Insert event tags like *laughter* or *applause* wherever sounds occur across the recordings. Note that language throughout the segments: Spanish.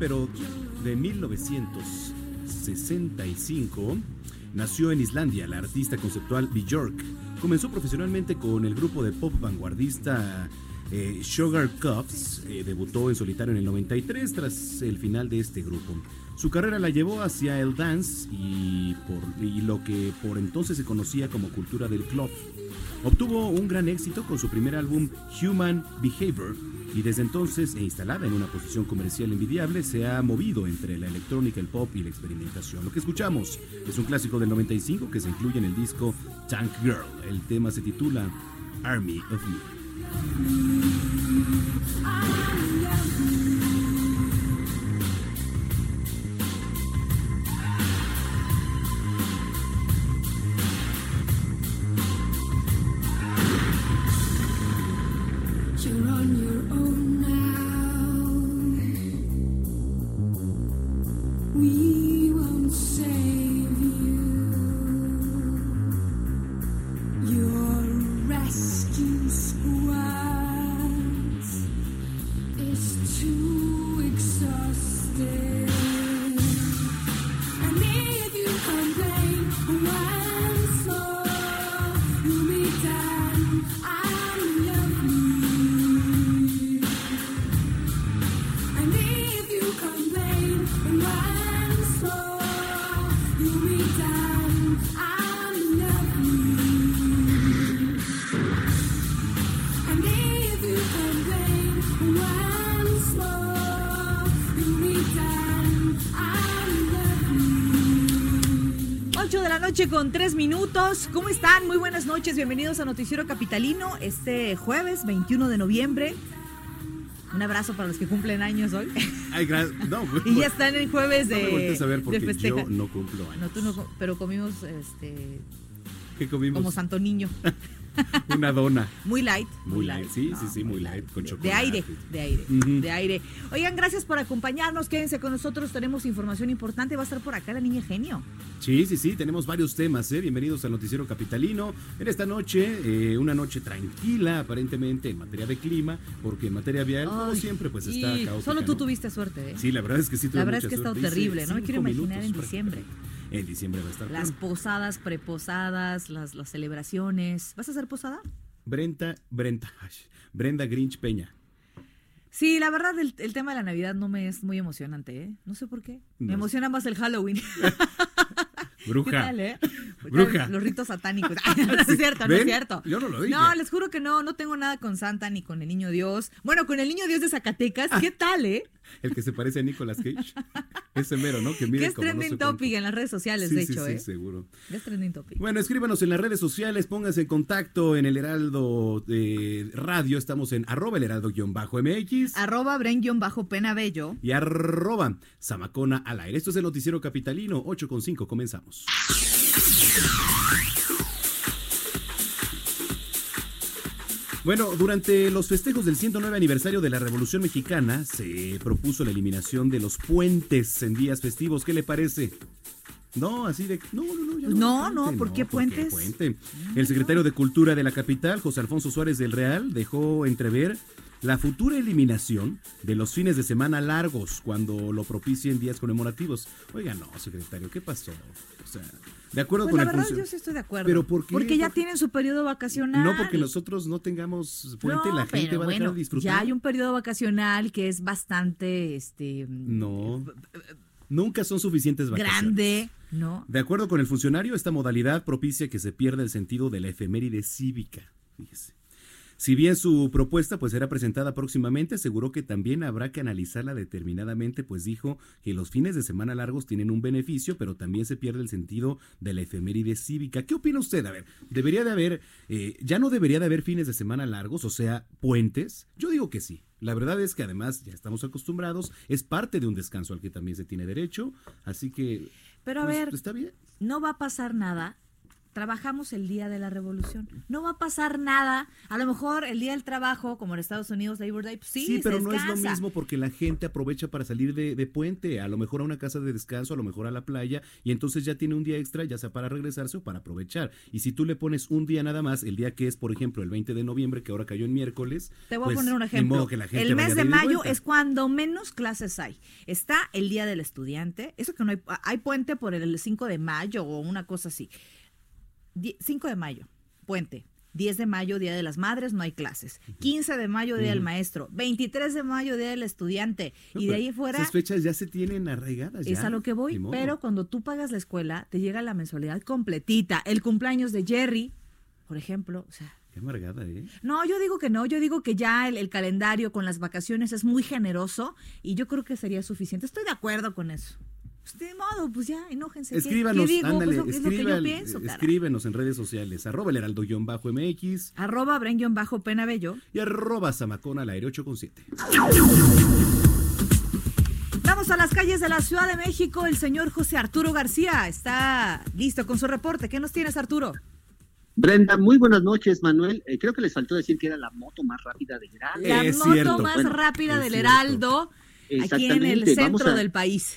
Pero de 1965, nació en Islandia la artista conceptual Björk. Comenzó profesionalmente con el grupo de pop vanguardista eh, Sugar Cups. Eh, debutó en solitario en el 93 tras el final de este grupo. Su carrera la llevó hacia el dance y, por, y lo que por entonces se conocía como cultura del club. Obtuvo un gran éxito con su primer álbum Human Behavior y desde entonces, e instalada en una posición comercial envidiable, se ha movido entre la electrónica, el pop y la experimentación. Lo que escuchamos es un clásico del 95 que se incluye en el disco Tank Girl. El tema se titula Army of Me. Con 3 minutos. ¿Cómo están? Muy buenas noches. Bienvenidos a Noticiero Capitalino este jueves 21 de noviembre. Un abrazo para los que cumplen años hoy. *laughs* Ay, no, *laughs* y ya están en jueves no de, me voltees a ver de porque festeja. yo no cumplo años. No, tú no, pero comimos este, ¿Qué comimos? como santo niño. *laughs* Una dona. Muy light. Muy light, sí, sí, No, sí, muy light, con De chocolate. aire, de aire, de aire. Oigan, gracias por acompañarnos. Quédense con nosotros. Tenemos información importante. Va a estar por acá la niña genio. Sí, sí, sí, tenemos varios temas, ¿eh? Bienvenidos al Noticiero Capitalino. En esta noche, eh, una noche tranquila, aparentemente, en materia de clima, porque en materia vial, como Ay, siempre, pues está caótica. Solo tú ¿no? tuviste suerte, ¿eh? Sí, la verdad es que sí tuve La verdad es que ha estado terrible. No me quiero imaginar en diciembre. En diciembre va a estar. Las posadas, preposadas, las, las celebraciones. ¿Vas a hacer posada? Brenda, Brenda, ay, Brenda Grinch Peña. Sí, la verdad, el, el tema de la Navidad no me es muy emocionante, ¿eh? No sé por qué. Me emociona más el Halloween. *laughs* Bruja. ¿Qué tal, eh? *laughs* Bruja. Los ritos satánicos. *laughs* no es cierto, no es cierto. Yo no lo dije. No, les juro que no, no tengo nada con Santa ni con el Niño Dios. Bueno, con el Niño Dios de Zacatecas, ¿qué tal, eh? El que se parece a Nicolas Cage. *laughs* Ese mero, ¿no? Que mide es como no trending sé cuánto. topic en las redes sociales, Sí, de sí, hecho, sí, ¿eh? seguro. Es trending topic. Bueno, escríbanos en las redes sociales, pónganse en contacto en el Heraldo eh, Radio, estamos en arroba el heraldo-mx Arroba Bren-Pena Bello. y arroba Zamacona al aire. Esto es el Noticiero Capitalino, 8 con 5, comenzamos. Bueno, durante los festejos del 109 aniversario de la Revolución Mexicana se propuso la eliminación de los puentes en días festivos. ¿Qué le parece? No, así de... No, no, no. ya no, no, puente, ¿por qué puentes? puente? El secretario de Cultura de la capital, José Alfonso Suárez del Real, dejó entrever la futura eliminación de los fines de semana largos cuando lo propicien días conmemorativos. Oiga, no, secretario, ¿qué pasó? O sea, de acuerdo Pues con la el verdad yo sí estoy de acuerdo. ¿Pero por qué? Porque ya Por- tienen su periodo vacacional. No porque nosotros no tengamos puente, No, la gente va a dejar bueno, de disfrutar. Ya hay un periodo vacacional que es bastante este No. Nunca son suficientes vacaciones. grande, ¿no? De acuerdo con el funcionario, esta modalidad propicia que se pierda el sentido de la efeméride cívica. Fíjese. Si bien su propuesta pues será presentada próximamente, aseguró que también habrá que analizarla determinadamente, pues dijo que los fines de semana largos tienen un beneficio, pero también se pierde el sentido de la efeméride cívica. ¿Qué opina usted? A ver, ¿debería de haber, eh, ya no debería de haber fines de semana largos, o sea, puentes? Yo digo que sí. La verdad es que además ya estamos acostumbrados, es parte de un descanso al que también se tiene derecho, así que... Pero a pues, ver, Está bien. no va a pasar nada. Trabajamos el día de la revolución. No va a pasar nada. A lo mejor el día del trabajo, como en Estados Unidos, Labor Day, pues sí, Sí, se pero no es lo mismo porque la gente aprovecha para salir de, de puente, a lo mejor a una casa de descanso, a lo mejor a la playa, y entonces ya tiene un día extra, ya sea para regresarse o para aprovechar. Y si tú le pones un día nada más, el día que es, por ejemplo, el 20 de noviembre, que ahora cayó en miércoles. Te voy pues, a poner un ejemplo. modo que la gente el mes de mayo es cuando menos clases hay. Está el Día del Estudiante. Eso que no hay, hay puente por el 5 de mayo o una cosa así. Die- 5 de mayo, puente. 10 de mayo, Día de las Madres, no hay clases. 15 de mayo, Día del Maestro. 23 de mayo, Día del Estudiante. No, y de ahí fuera Esas fechas ya se tienen arraigadas. es ya, a lo que voy. Pero cuando tú pagas la escuela, te llega la mensualidad completita. El cumpleaños de Jerry, por ejemplo. O sea, Qué amargada, ¿eh? no, yo digo que no, yo digo que ya el, el calendario con las vacaciones es muy generoso y yo creo que sería suficiente. Estoy de acuerdo con eso. Pues de modo, pues ya, enójense. ¿Qué- Escríbanos, ¿Qué, digo? ándale, Pues, es lo que yo escriban- pienso, cara. escríbenos en redes sociales, arroba el heraldo-mx Arroba bajo pena bello. y arroba zamacona al aire 8 con 7. Vamos a las calles de la Ciudad de México. El señor José Arturo García está listo con su reporte. ¿Qué nos tienes, Arturo? Brenda, muy buenas noches, Manuel. Eh, creo que les faltó decir que era la moto más rápida de Gran. La Es moto cierto. más Bueno, rápida del cierto. Heraldo, aquí en el centro a- del país.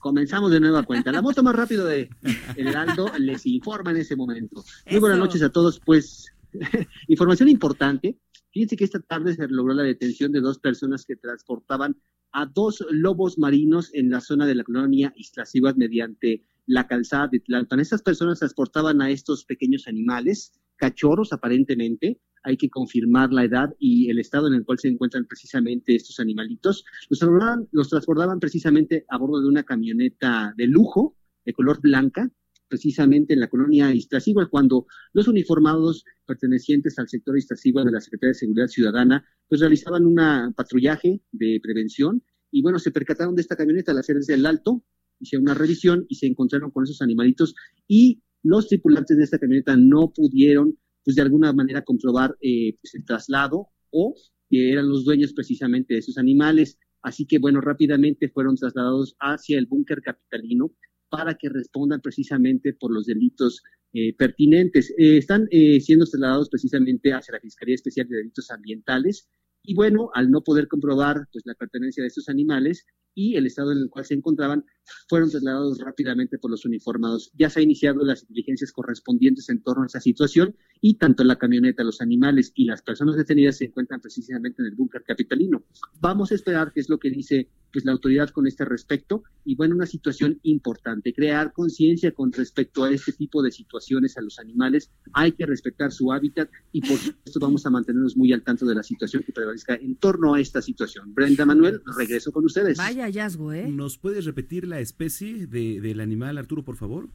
Comenzamos de nueva cuenta. La moto más rápida de El Heraldo les informa en ese momento. Muy buenas noches a todos. Pues, *laughs* información importante. Fíjense que esta tarde se logró la detención de dos personas que transportaban a dos lobos marinos en la zona de la colonia Iztaccíhuatl mediante la calzada de Tlalpan. Estas personas transportaban a estos pequeños animales, cachorros aparentemente, hay que confirmar la edad y el estado en el cual se encuentran precisamente estos animalitos. Los transportaban, los transportaban precisamente a bordo de una camioneta de lujo, de color blanca, precisamente en la colonia Iztaccíhuatl, cuando los uniformados pertenecientes al sector Iztaccíhuatl de la Secretaría de Seguridad Ciudadana, pues realizaban un patrullaje de prevención y bueno, se percataron de esta camioneta al hacer desde el alto, hicieron una revisión y se encontraron con esos animalitos y los tripulantes de esta camioneta no pudieron, pues de alguna manera comprobar eh, pues, el traslado o que eran los dueños precisamente de esos animales. Así que bueno, rápidamente fueron trasladados hacia el búnker capitalino para que respondan precisamente por los delitos eh, pertinentes. Eh, están siendo trasladados precisamente hacia la Fiscalía Especial de Delitos Ambientales y bueno, al no poder comprobar pues la pertenencia de estos animales y el estado en el cual se encontraban, fueron trasladados rápidamente por los uniformados. Ya se han iniciado las diligencias correspondientes en torno a esta situación y tanto la camioneta, los animales y las personas detenidas se encuentran precisamente en el búnker capitalino. Vamos a esperar qué es lo que dice pues la autoridad con este respecto y bueno, una situación importante, crear conciencia con respecto a este tipo de situaciones a los animales, hay que respetar su hábitat y por supuesto vamos a mantenernos muy al tanto de la situación que prevalezca en torno a esta situación. Brenda Manuel, regreso con ustedes. Vaya hallazgo, ¿eh? ¿Nos puedes repetir la especie de- del animal, Arturo, por favor?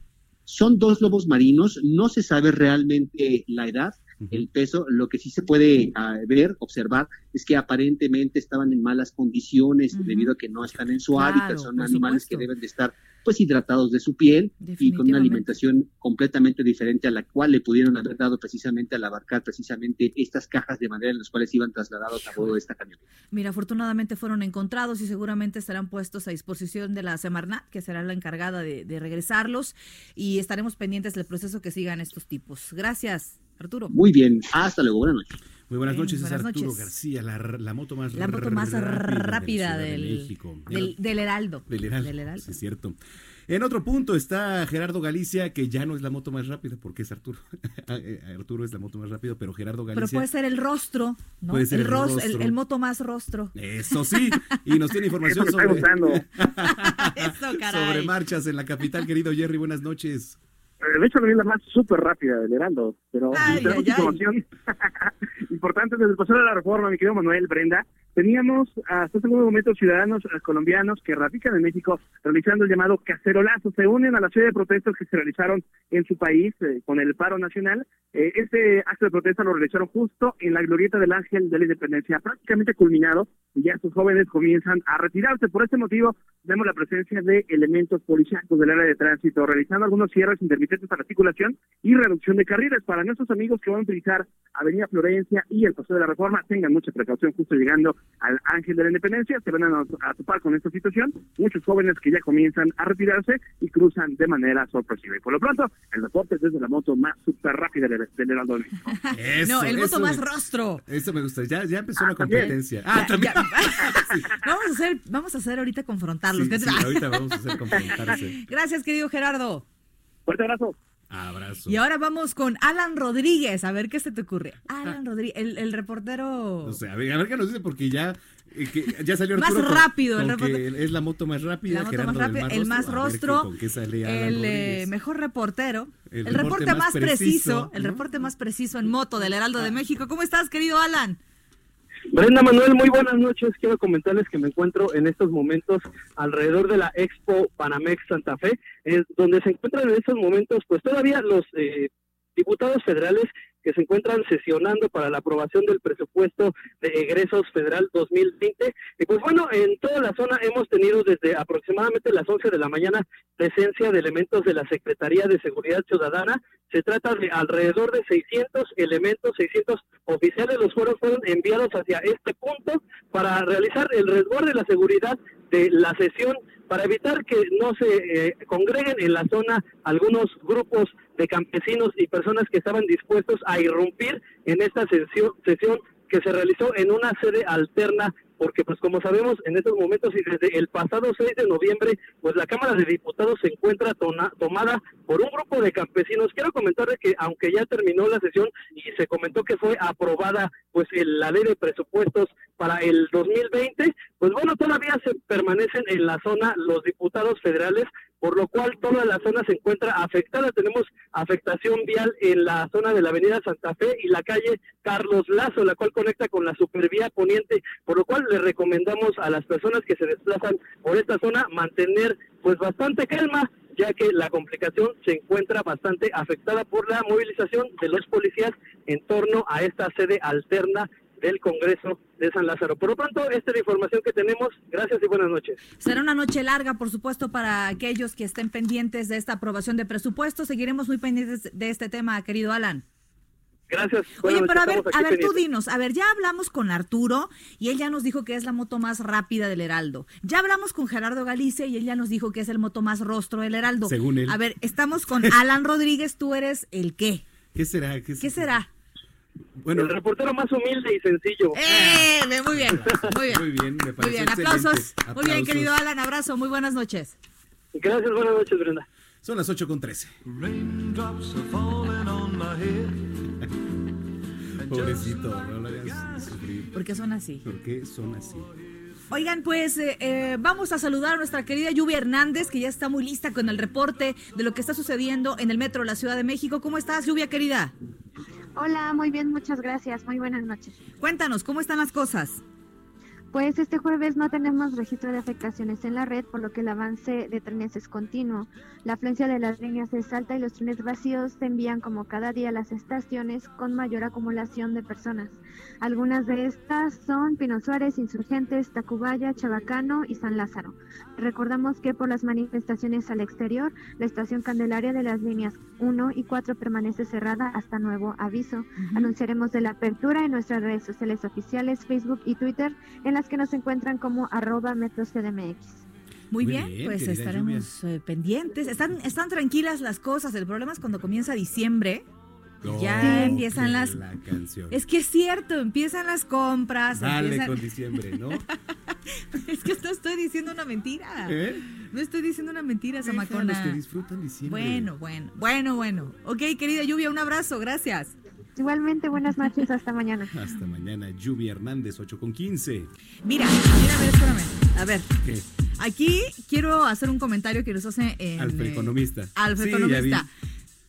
Son dos lobos marinos, no se sabe realmente la edad, el peso, lo que sí se puede ah, ver, observar, es que aparentemente estaban en malas condiciones debido a que no están en su Claro, hábitat, son animales que deben de estar pues hidratados de su piel y con una alimentación completamente diferente a la cual le pudieron haber dado precisamente al abarcar precisamente estas cajas de madera en las cuales iban trasladados a bordo de esta camioneta. Mira, afortunadamente fueron encontrados y seguramente estarán puestos a disposición de la Semarnat, que será la encargada de, de regresarlos, y estaremos pendientes del proceso que sigan estos tipos. Gracias, Arturo. Muy bien, hasta luego, buenas noches. Muy buenas Bien, noches, es Arturo noches. García, la, la moto más La moto más rápida del, de México. del, del Heraldo. Del Heraldo, Del Heraldo. sí, es cierto. En otro punto está Gerardo Galicia, que ya no es la moto más rápida, porque es Arturo. *laughs* Eh, Arturo es la moto más rápida, pero Gerardo Pero Galicia. puede ser el rostro, ¿no? Puede ser el ros- el, rostro. el moto más rostro. Eso sí, y nos tiene *laughs* Eso información está sobre, gustando. *laughs* Eso, caray. sobre marchas en la capital, querido Jerry. Buenas noches. De hecho, lo vi la más súper rápida del Heraldo, pero Ay, tenemos ay, ay. información *laughs* importante desde el pasado de la reforma, mi querido Manuel Brenda. Teníamos hasta este momento ciudadanos eh, colombianos que radican en México realizando el llamado cacerolazo. Se unen a la serie de protestas que se realizaron en su país eh, con el paro nacional. Eh, este acto de protesta lo realizaron justo en la glorieta del Ángel de la Independencia, prácticamente culminado, y ya estos jóvenes comienzan a retirarse. Por este motivo, vemos la presencia de elementos policíacos del área de tránsito, realizando algunos cierres intermitentes a la articulación y reducción de carriles. Para nuestros amigos que van a utilizar Avenida Florencia y el Paso de la Reforma, tengan mucha precaución justo llegando al Ángel de la Independencia, se van a, a topar con esta situación. Muchos jóvenes que ya comienzan a retirarse y cruzan de manera sorpresiva. Y por lo pronto, el reporte es desde la moto más súper rápida del, del Heraldo de México. *laughs* Eso, no, el moto más me- rostro. Eso me gusta. Ya, ya empezó la también. competencia. Ah, Ya, también. *laughs* *laughs* vamos a hacer, vamos a hacer ahorita confrontarlos. Ahorita vamos a hacer confrontarse. Gracias, querido Gerardo. Fuerte abrazo. Abrazo. Y ahora vamos con Alan Rodríguez. A ver qué se te ocurre. *laughs* Alan Rodríguez, el, el reportero. O sea, a ver, a ver qué nos dice, porque ya, eh, que ya salió Más Arturo rápido, con es la moto más rápida. moto más el más ver rostro, sale el eh, mejor reportero, El el, reporte reporte, más preciso, el reporte más preciso en moto del Heraldo de México. ¿Cómo estás, querido Alan? Brenda Manuel, muy buenas noches. Quiero comentarles que me encuentro en estos momentos alrededor de la Expo Panamex Santa Fe, es donde se encuentran en estos momentos, pues todavía los eh, diputados federales que se encuentran sesionando para la aprobación del presupuesto de egresos federal 2020. Y pues bueno, en toda la zona hemos tenido desde aproximadamente las 11 de la mañana presencia de elementos de la Secretaría de Seguridad Ciudadana. Se trata de alrededor de 600 elementos, 600 oficiales, los fueron, fueron enviados hacia este punto para realizar el resguardo de la seguridad de la sesión para evitar que no se eh, congreguen en la zona algunos grupos de campesinos y personas que estaban dispuestos a irrumpir en esta sesión, sesión que se realizó en una sede alterna porque pues como sabemos en estos momentos y desde el pasado 6 de noviembre pues la Cámara de Diputados se encuentra tomada por un grupo de campesinos. Quiero comentarles que aunque ya terminó la sesión y se comentó que fue aprobada pues el- la ley de presupuestos para el 2020, pues bueno, todavía se permanecen en la zona los diputados federales, por lo cual toda la zona se encuentra afectada. Tenemos afectación vial en la zona de la Avenida Santa Fe y la calle Carlos Lazo, la cual conecta con la supervía poniente, por lo cual le recomendamos a las personas que se desplazan por esta zona mantener pues bastante calma ya que la complicación se encuentra bastante afectada por la movilización de los policías en torno a esta sede alterna del Congreso de San Lázaro. Por lo pronto, esta es la información que tenemos. Gracias y buenas noches. Será una noche larga, por supuesto, para aquellos que estén pendientes de esta aprobación de presupuesto. Seguiremos muy pendientes de este tema, querido Alan. Gracias. Oye, pero a ver, a ver, tú dinos, a ver, ya hablamos con Arturo y él ya nos dijo que es la moto más rápida del Heraldo. Ya hablamos con Gerardo Galicia y él ya nos dijo que es el moto más rostro del Heraldo. Según él. A ver, estamos con Alan Rodríguez, tú eres el qué. ¿Qué será? ¿Qué será? Bueno, el reportero más humilde y sencillo. ¡Eh! Muy bien, muy bien. muy bien, me Muy parece bien, excelente. aplausos. Muy bien, Aplausos. querido Alan, abrazo, muy buenas noches. Gracias, buenas noches, Brenda. Son las 8 con 13. Raindrops are falling on my head. Pobrecito, no lo hagas sufrir. ¿Por qué son así? ¿Por qué son así? Oigan, pues eh, eh, vamos a saludar a nuestra querida Lluvia Hernández, que ya está muy lista con el reporte de lo que está sucediendo en el metro de la Ciudad de México. ¿Cómo estás, Lluvia querida? Hola, muy bien, muchas gracias. Muy buenas noches. Cuéntanos, ¿cómo están las cosas? Pues este jueves no tenemos registro de afectaciones en la red, por lo que el avance de trenes es continuo. La afluencia de las líneas es alta y los trenes vacíos se envían como cada día a las estaciones con mayor acumulación de personas. Algunas de estas son Pino Suárez, Insurgentes, Tacubaya, Chabacano y San Lázaro. Recordamos que por las manifestaciones al exterior, la estación Candelaria de las líneas 1 y 4 permanece cerrada hasta nuevo aviso. Anunciaremos de la apertura en nuestras redes sociales oficiales, Facebook y Twitter, en las que nos encuentran como arroba metrocdmx. Muy, Muy bien, bien, pues estaremos eh, pendientes. Están, están tranquilas las cosas. El problema es cuando comienza diciembre. Ya empiezan las- La canción. Es que es cierto, empiezan las compras. Dale empiezan- con diciembre, ¿no? *laughs* Es que no estoy diciendo una mentira. ¿Eh? No estoy diciendo una mentira, Samacona. que disfrutan diciembre. Bueno, bueno, bueno, bueno. Ok, querida Lluvia, un abrazo, gracias. Igualmente, buenas noches, hasta mañana. *laughs* Hasta mañana, Lluvia Hernández, 8 con 15. Mira, mira, a ver, espérame. A ver, ¿Qué? aquí quiero hacer un comentario que nos hace en, Alfred eh, Economista. Alfred Sí, Economista.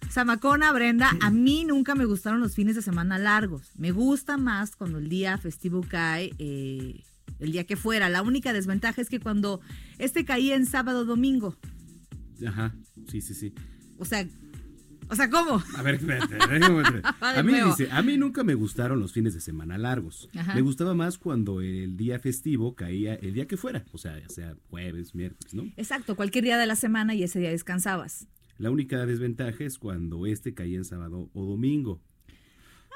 Samacona, Brenda, a mí nunca me gustaron los fines de semana largos. Me gusta más cuando el día festivo cae, eh, el día que fuera. La única desventaja es que cuando este caía en sábado domingo, Ajá, sí, sí, sí. o sea, o sea, ¿cómo? A ver, espérate, A *laughs* mí dice, a mí nunca me gustaron los fines de semana largos. Ajá. Me gustaba más cuando el día festivo caía el día que fuera, o sea, ya sea jueves, miércoles, ¿no? Exacto, cualquier día de la semana y ese día descansabas. La única desventaja es cuando este caía en sábado o domingo.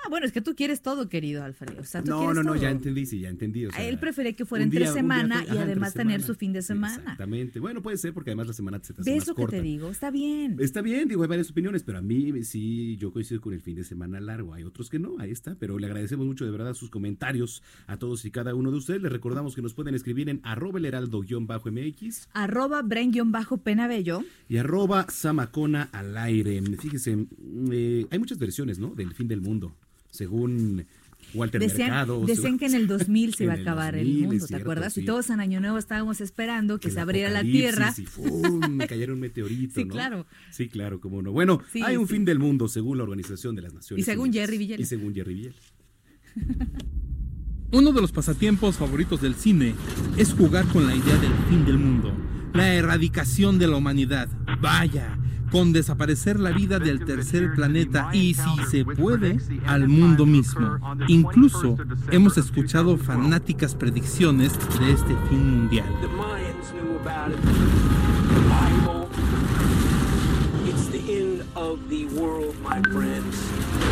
Ah, bueno, es que tú quieres todo, querido Alfredo. O sea, tú No, no, no, todo. ya entendí, sí, ya entendí. o sea, Él prefería que fuera entre día- semana y ajá, además tener semana. su fin de semana. Exactamente. Bueno, puede ser porque además la semana se te hace ¿Ves más lo que corta. te digo? Está bien. Está bien, digo, hay varias opiniones, pero a mí sí, yo coincido con el fin de semana largo. Hay otros que no, ahí está. Pero le agradecemos mucho de verdad sus comentarios a todos y cada uno de ustedes. Les recordamos que nos pueden escribir en arroba el heraldo-mx Arroba Bren-Penabello. y arroba samacona al aire. Fíjese, eh, hay muchas versiones, ¿no? Del fin del mundo, según Walter Decían, Mercado. decían que en el 2000 se *laughs* iba a el acabar 2000, el mundo, ¿te cierto, acuerdas? sí. Y todos en Año Nuevo estábamos esperando que se abriera la tierra. Y ¡fum! me cayera un meteorito, *laughs* Sí, ¿no? claro. Sí, claro, cómo no. Bueno, Sí, hay un sí. fin del mundo según la Organización de las Naciones Y según Unidas. Jerry Villela. Y según Jerry Villela. *laughs* Uno de los pasatiempos favoritos del cine es jugar con la idea del fin del mundo, la erradicación de la humanidad. Vaya, con desaparecer la vida del tercer planeta y si se puede, al mundo mismo. Incluso hemos escuchado fanáticas predicciones de este fin mundial.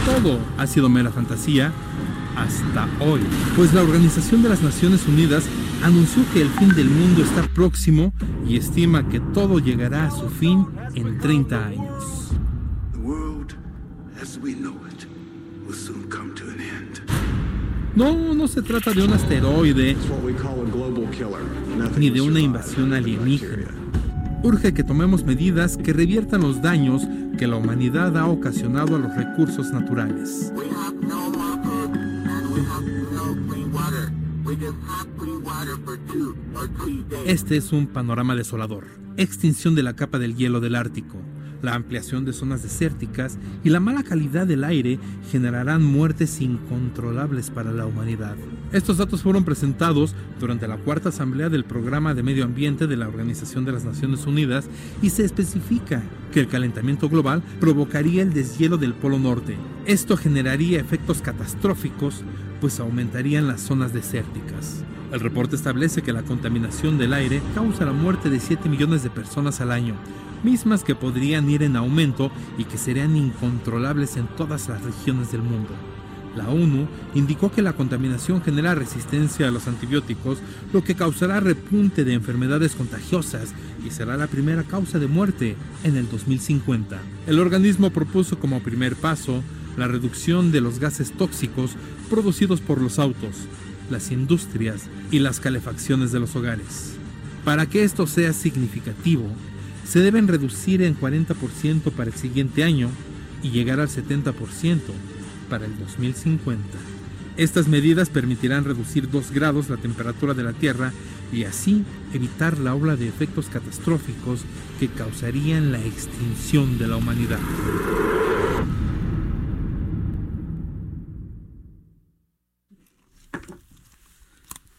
Todo ha sido mera fantasía hasta hoy, pues la Organización de las Naciones Unidas anunció que el fin del mundo está próximo y estima que todo llegará a su fin en 30 años. No, no se trata de un asteroide ni de una invasión alienígena. Urge que tomemos medidas que reviertan los daños que la humanidad ha ocasionado a los recursos naturales. Este es un panorama desolador. Extinción de la capa del hielo del Ártico, la ampliación de zonas desérticas y la mala calidad del aire generarán muertes incontrolables para la humanidad. Estos datos fueron presentados durante la cuarta asamblea del Programa de Medio Ambiente de la Organización de las Naciones Unidas y se especifica que el calentamiento global provocaría el deshielo del Polo Norte. Esto generaría efectos catastróficos, pues aumentarían las zonas desérticas. El reporte establece que la contaminación del aire causa la muerte de 7 millones de personas al año, mismas que podrían ir en aumento y que serían incontrolables en todas las regiones del mundo. La ONU indicó que la contaminación genera resistencia a los antibióticos, lo que causará repunte de enfermedades contagiosas y será la primera causa de muerte en el 2050. El organismo propuso como primer paso la reducción de los gases tóxicos producidos por los autos, las industrias y las calefacciones de los hogares. Para que esto sea significativo, se deben reducir en 40% para el siguiente año y llegar al 70% para el 2050. Estas medidas permitirán reducir 2 grados la temperatura de la Tierra y así evitar la ola de efectos catastróficos que causarían la extinción de la humanidad.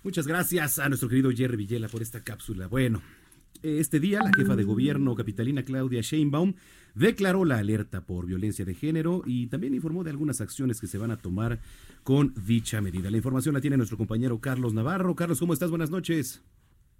Muchas gracias a nuestro querido Jerry Villela por esta cápsula. Bueno, este día la jefa de gobierno capitalina Claudia Sheinbaum declaró la alerta por violencia de género y también informó de algunas acciones que se van a tomar con dicha medida. La información la tiene nuestro compañero Carlos Navarro. Carlos, ¿cómo estás? Buenas noches.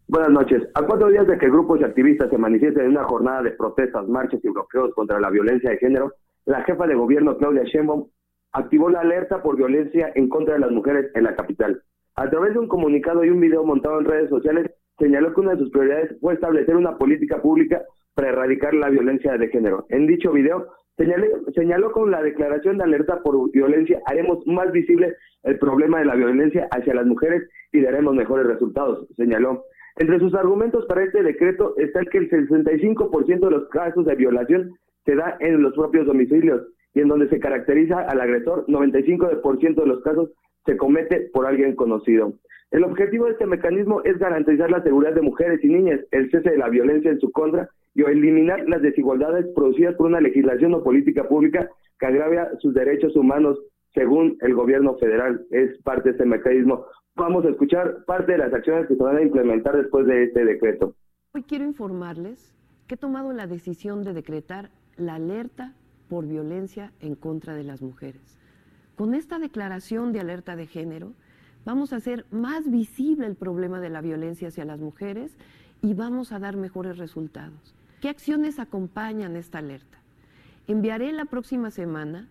Buenas noches. A cuatro días de que grupos y activistas se manifiesten en una jornada de protestas, marchas y bloqueos contra la violencia de género, la jefa de gobierno Claudia Sheinbaum activó la alerta por violencia en contra de las mujeres en la capital. A través de un comunicado y un video montado en redes sociales, señaló que una de sus prioridades fue establecer una política pública para erradicar la violencia de género. En dicho video, Señalé- señaló con la declaración de alerta por violencia, haremos más visible el problema de la violencia hacia las mujeres y daremos mejores resultados, señaló. Entre sus argumentos para este decreto está el que el 65% de los casos de violación se da en los propios domicilios y en donde se caracteriza al agresor, 95% de los casos se comete por alguien conocido. El objetivo de este mecanismo es garantizar la seguridad de mujeres y niñas, el cese de la violencia en su contra y eliminar las desigualdades producidas por una legislación o política pública que agravia sus derechos humanos según el gobierno federal. Es parte de este mecanismo. Vamos a escuchar parte de las acciones que se van a implementar después de este decreto. Hoy quiero informarles que he tomado la decisión de decretar la alerta por violencia en contra de las mujeres. Con esta declaración de alerta de género, vamos a hacer más visible el problema de la violencia hacia las mujeres y vamos a dar mejores resultados. ¿Qué acciones acompañan esta alerta? Enviaré la próxima semana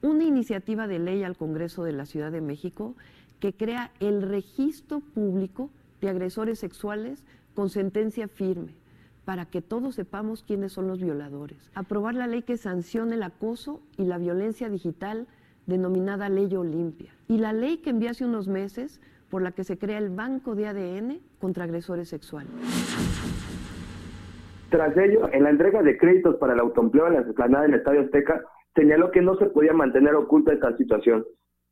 una iniciativa de ley al Congreso de la Ciudad de México que crea el registro público de agresores sexuales con sentencia firme para que todos sepamos quiénes son los violadores. Aprobar la ley que sancione el acoso y la violencia digital denominada Ley Olimpia. Y la ley que envié hace unos meses por la que se crea el Banco de ADN contra agresores sexuales. Tras ello, en la entrega de créditos para el autoempleo en la explanada del Estadio Azteca, señaló que no se podía mantener oculta esta situación.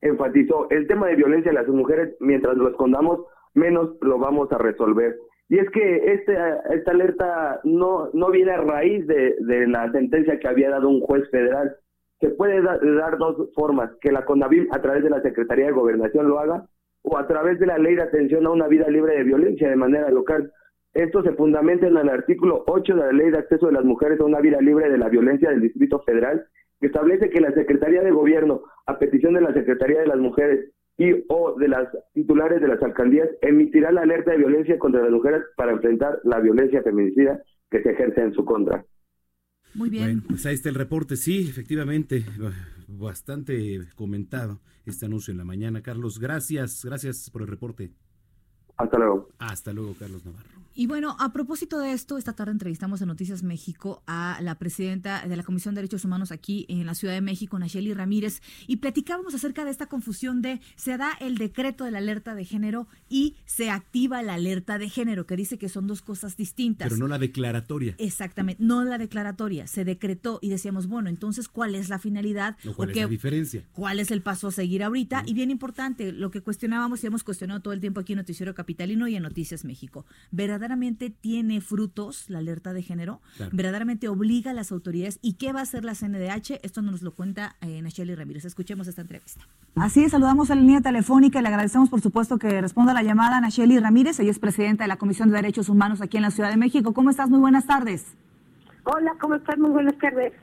Enfatizó, el tema de violencia a las mujeres, mientras lo escondamos, menos lo vamos a resolver. Y es que este, esta alerta no, no viene a raíz de, de la sentencia que había dado un juez federal. Se puede da- dar dos formas, que la CONAVIM a través de la Secretaría de Gobernación lo haga, o a través de la ley de atención a una vida libre de violencia de manera local. Esto se fundamenta en el artículo 8 de la Ley de Acceso de las Mujeres a una vida libre de la violencia del Distrito Federal, que establece que la Secretaría de Gobierno, a petición de la Secretaría de las Mujeres y o de las titulares de las alcaldías, emitirá la alerta de violencia contra las mujeres para enfrentar la violencia feminicida que se ejerce en su contra. Muy bien. Bueno, pues ahí está el reporte. Sí, efectivamente, bastante comentado este anuncio en la mañana. Carlos, gracias, gracias por el reporte. Hasta luego. Hasta luego, Carlos Navarro. Y bueno, a propósito de esto, esta tarde entrevistamos en Noticias México a la presidenta de la Comisión de Derechos Humanos aquí en la Ciudad de México, Nacheli Ramírez, y platicábamos acerca de esta confusión de se da el decreto de la alerta de género y se activa la alerta de género, que dice que son dos cosas distintas. Pero no la declaratoria. Exactamente, no la declaratoria, se decretó y decíamos, bueno, entonces, ¿cuál es la finalidad? ¿O ¿Cuál ¿O es qué- la diferencia? ¿Cuál es el paso a seguir ahorita? Y bien importante, lo que cuestionábamos y hemos cuestionado todo el tiempo aquí en Noticiero Capitalino y en Noticias México. ¿Verdaderamente tiene frutos la alerta de género? Claro. ¿Verdaderamente obliga a las autoridades? ¿Y qué va a hacer la CNDH? Esto nos lo cuenta eh, Nacheli Ramírez. Escuchemos esta entrevista. Así es, saludamos a la línea telefónica y le agradecemos por supuesto que responda a la llamada a Nacheli Ramírez, ella es presidenta de la Comisión de Derechos Humanos aquí en la Ciudad de México. ¿Cómo estás? Muy buenas tardes. Hola, ¿cómo estás? Muy buenas tardes.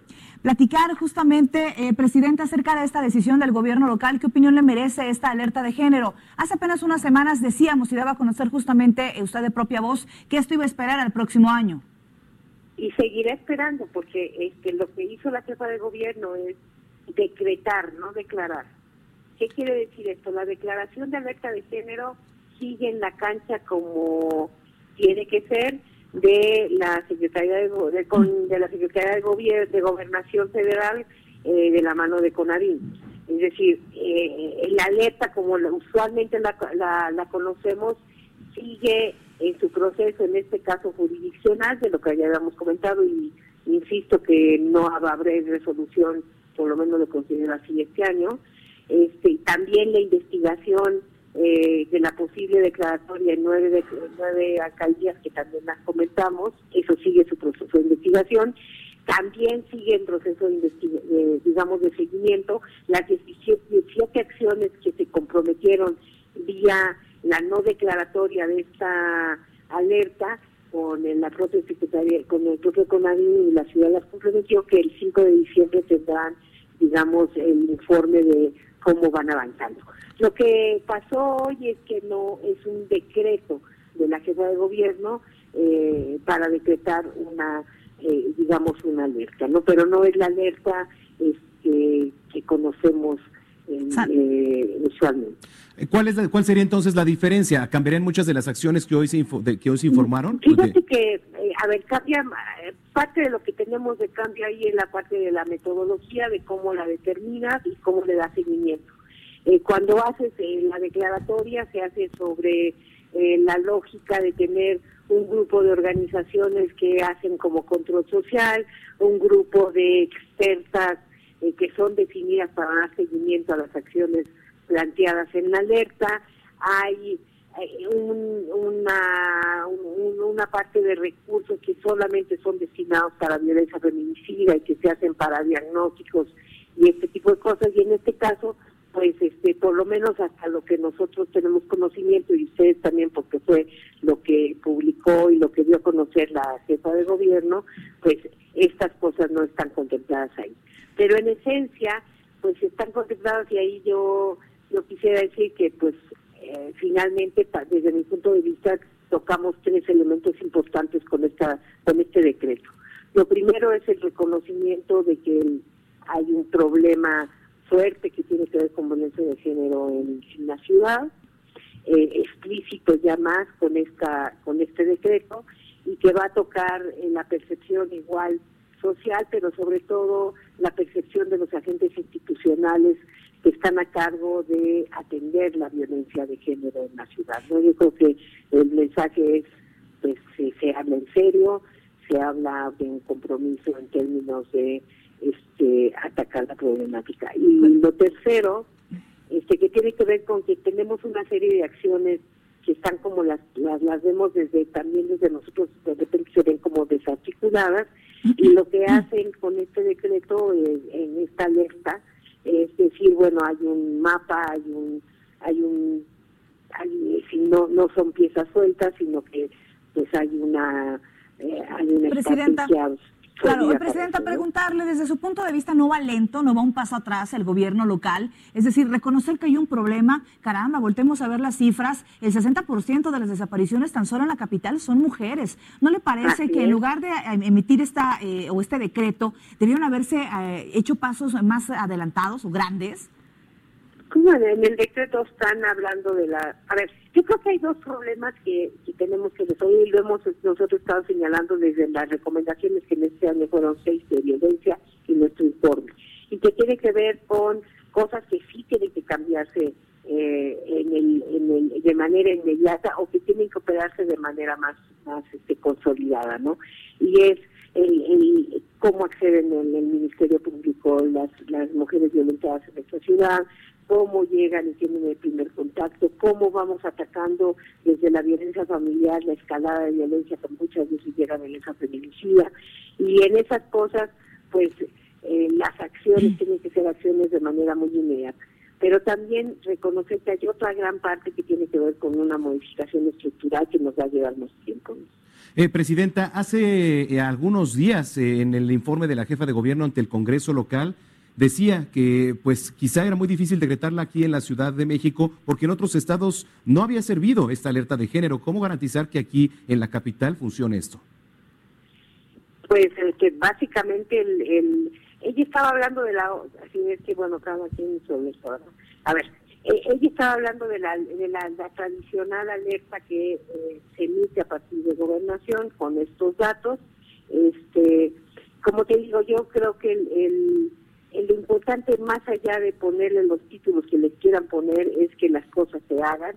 Platicar justamente, eh, presidenta, acerca de esta decisión del gobierno local, ¿qué opinión le merece esta alerta de género? Hace apenas unas semanas decíamos y daba a conocer justamente eh, usted de propia voz que esto iba a esperar al próximo año. Y seguiré esperando porque este, lo que hizo la jefa de gobierno es decretar, no declarar. ¿Qué quiere decir esto? La declaración de alerta de género sigue en la cancha como tiene que ser de la Secretaría de, de, la Secretaría de Gobierno de Gobernación Federal eh, de la mano de CONAVIM. Es decir, eh, la alerta como usualmente la, la, la conocemos sigue en su proceso, en este caso jurisdiccional, de lo que ya habíamos comentado y insisto que no haber resolución, por lo menos lo considero así este año. Este, también la investigación eh, de la posible declaratoria en nueve, de- nueve alcaldías que también las comentamos, eso sigue su proceso de investigación. También sigue en proceso de, de, digamos, de seguimiento las 17 17 acciones que se comprometieron vía la no declaratoria de esta alerta con el- la propia secretaría, con el propio CONADI y la ciudad las comprometió que el 5 de diciembre tendrán, digamos, el informe de cómo van avanzando. Lo que pasó hoy es que no es un decreto de la jefa de gobierno eh, para decretar una, eh, digamos, una alerta, ¿no? Pero no es la alerta este, que conocemos eh, eh, usualmente. ¿Cuál, es la- ¿Cuál sería entonces la diferencia? ¿Cambiarían muchas de las acciones que hoy se, info- de- que hoy se informaron? Fíjate que, eh, a ver, cambia, eh, parte de lo que tenemos de cambio ahí es la parte de la metodología, de cómo la determinas y cómo le das seguimiento. Eh, cuando haces eh, la declaratoria se hace sobre eh, la lógica de tener un grupo de organizaciones que hacen como control social, un grupo de expertas que son definidas para dar seguimiento a las acciones planteadas en la alerta, hay un- una, un- una parte de recursos que solamente son destinados para violencia feminicida y que se hacen para diagnósticos y este tipo de cosas. Y en este caso pues este por lo menos hasta lo que nosotros tenemos conocimiento y ustedes también porque fue lo que publicó y lo que dio a conocer la jefa de gobierno pues estas cosas no están contempladas ahí. Pero en esencia pues están contempladas y ahí yo yo quisiera decir que pues eh, finalmente desde mi punto de vista tocamos tres elementos importantes con esta con este decreto. Lo primero es el reconocimiento de que hay un problema fuerte que tiene que ver con violencia de género en, la ciudad, eh, explícito ya más con esta con este decreto y que va a tocar en la percepción igual social, pero sobre todo la percepción de los agentes institucionales que están a cargo de atender la violencia de género en la ciudad. ¿no? Yo creo que el mensaje es, pues, se, se habla en serio, se habla de un compromiso en términos de este atacar la problemática. Y lo tercero, este que tiene que ver con que tenemos una serie de acciones que están como las las, las vemos desde también desde nosotros de repente se ven como desarticuladas y lo que hacen con este decreto eh, en esta alerta es decir bueno hay un mapa hay un hay un hay, si no no son piezas sueltas sino que pues hay una eh, hay una Presidenta, estrategia Claro, eh, Presidenta, preguntarle, desde su punto de vista, ¿no va lento, no va un paso atrás el gobierno local? Es decir, reconocer que hay un problema, caramba, voltemos a ver las cifras, el 60% de las desapariciones tan solo en la capital son mujeres. ¿No le parece Así que en lugar de eh, emitir esta eh, o este decreto, debieron haberse eh, hecho pasos más adelantados o grandes? En en el decreto están hablando de la... A ver, yo creo que hay dos problemas que, que tenemos que resolver y lo hemos nosotros estado señalando desde las recomendaciones que en este año fueron seis de violencia y nuestro informe. Y que tiene que ver con cosas que sí tienen que cambiarse eh, en el, en el, de manera inmediata o que tienen que operarse de manera más, más este, consolidada, ¿no? Y es el, cómo acceden en el Ministerio Público las, las mujeres violentadas en nuestra ciudad, cómo llegan y tienen el primer contacto, cómo vamos atacando desde la violencia familiar, la escalada de violencia que muchas veces llega a violencia feminicida. Y en esas cosas, pues eh, las acciones tienen que ser acciones de manera muy inmediata. Pero también reconocer que hay otra gran parte que tiene que ver con una modificación estructural que nos va a llevar más tiempo. Eh, Presidenta, hace eh, algunos días en el informe de la jefa de gobierno ante el Congreso local decía que pues quizá era muy difícil decretarla aquí en la Ciudad de México porque en otros estados no había servido esta alerta de género. ¿Cómo garantizar que aquí en la capital funcione esto? Pues que básicamente el, el ella estaba hablando de la así es que bueno cada quien a ver eh, ella estaba hablando de la de la, tradicional alerta que eh, se emite a partir de gobernación con estos datos este como te digo yo creo que el, el lo importante más allá de ponerle los títulos que les quieran poner es que las cosas se hagan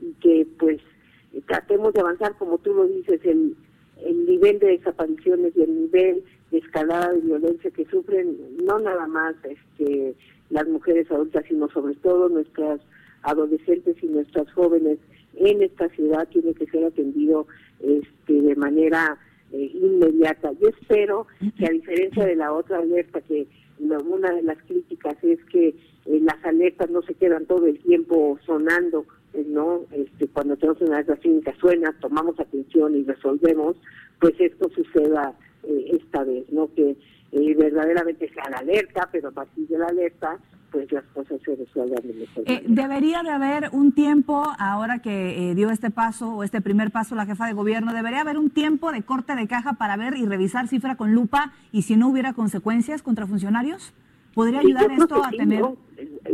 y que pues tratemos de avanzar como tú lo dices el el nivel de desapariciones y el nivel de escalada de violencia que sufren no nada más este las mujeres adultas sino sobre todo nuestras adolescentes y nuestras jóvenes en esta ciudad tiene que ser atendido este de manera eh, inmediata. Yo espero que a diferencia de la otra alerta que una de las críticas es que eh, las alertas no se quedan todo el tiempo sonando eh, no este cuando tenemos una alerta clínica suena tomamos atención y resolvemos pues esto suceda eh, esta vez no que verdaderamente sea la alerta pero a partir de la alerta pues las cosas se resuelvan de mejor Eh, debería de haber un tiempo, ahora que eh, dio este paso o este primer paso la jefa de gobierno, debería haber un tiempo de corte de caja para ver y revisar cifra con lupa y si no hubiera consecuencias contra funcionarios. ¿Podría Sí, ayudar creo esto a sí, tener... ¿no?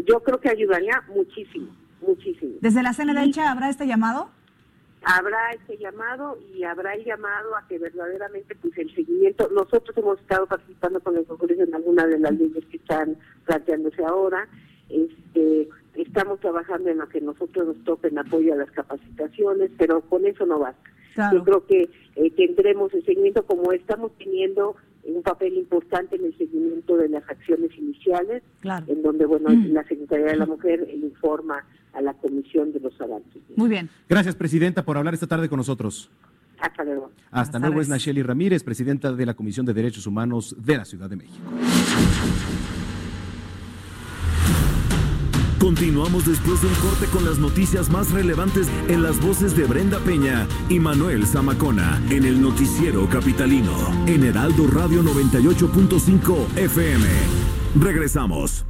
Yo creo que ayudaría muchísimo, muchísimo. Desde la CNDH habrá este llamado? habrá ese llamado y habrá el llamado a que verdaderamente pues el seguimiento, nosotros hemos estado participando con el Congreso en algunas de las leyes que están planteándose ahora, este estamos trabajando en lo que nosotros nos toca en apoyo a las capacitaciones, pero con eso no basta. Yo creo que eh, tendremos el seguimiento como estamos teniendo un papel importante en el seguimiento de las acciones iniciales, en donde bueno Mm. la Secretaría de la Mujer informa a la Comisión de los avances. Muy bien. Gracias, Presidenta, por hablar esta tarde con nosotros. Hasta luego. Hasta Buenas luego, es. Nacheli Ramírez, Presidenta de la Comisión de Derechos Humanos de la Ciudad de México. Continuamos después de un corte con las noticias más relevantes en las voces de Brenda Peña y Manuel Zamacona en el noticiero capitalino en Heraldo Radio 98.5 FM. Regresamos.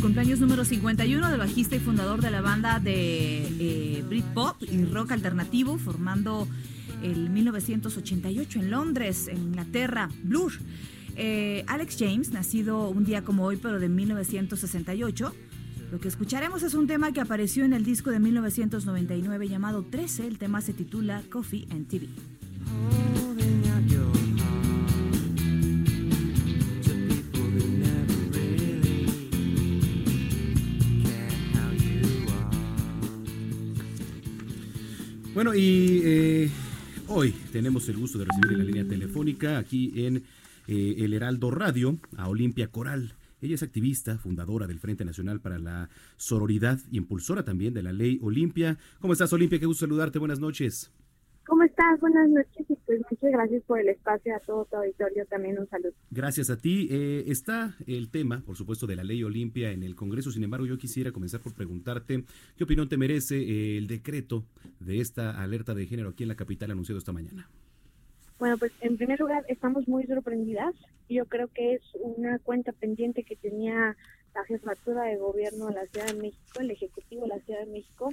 Cumpleaños número 51 del bajista y fundador de la banda de eh, Britpop y rock alternativo, formando el 1988 en Londres, en Inglaterra, Blur. Eh, Alex James, nacido un día como hoy, pero de 1968. Lo que escucharemos es un tema que apareció en el disco de 1999 llamado 13. El tema se titula Coffee and TV. Bueno, y eh, hoy tenemos el gusto de recibir en la línea telefónica aquí en eh, el Heraldo Radio a Olimpia Coral. Ella es activista, fundadora del Frente Nacional para la Sororidad y impulsora también de la ley Olimpia. ¿Cómo estás, Olimpia? Qué gusto saludarte. Buenas noches. ¿Cómo estás? Buenas noches y pues muchas gracias por el espacio a todo tu auditorio. También un saludo. Gracias a ti. Eh, está el tema, por supuesto, de la ley Olimpia en el Congreso. Sin embargo, yo quisiera comenzar por preguntarte qué opinión te merece eh, el decreto de esta alerta de género aquí en la capital anunciado esta mañana. Bueno, pues en primer lugar estamos muy sorprendidas. Yo creo que es una cuenta pendiente que tenía la jefatura de gobierno de la Ciudad de México, el Ejecutivo de la Ciudad de México,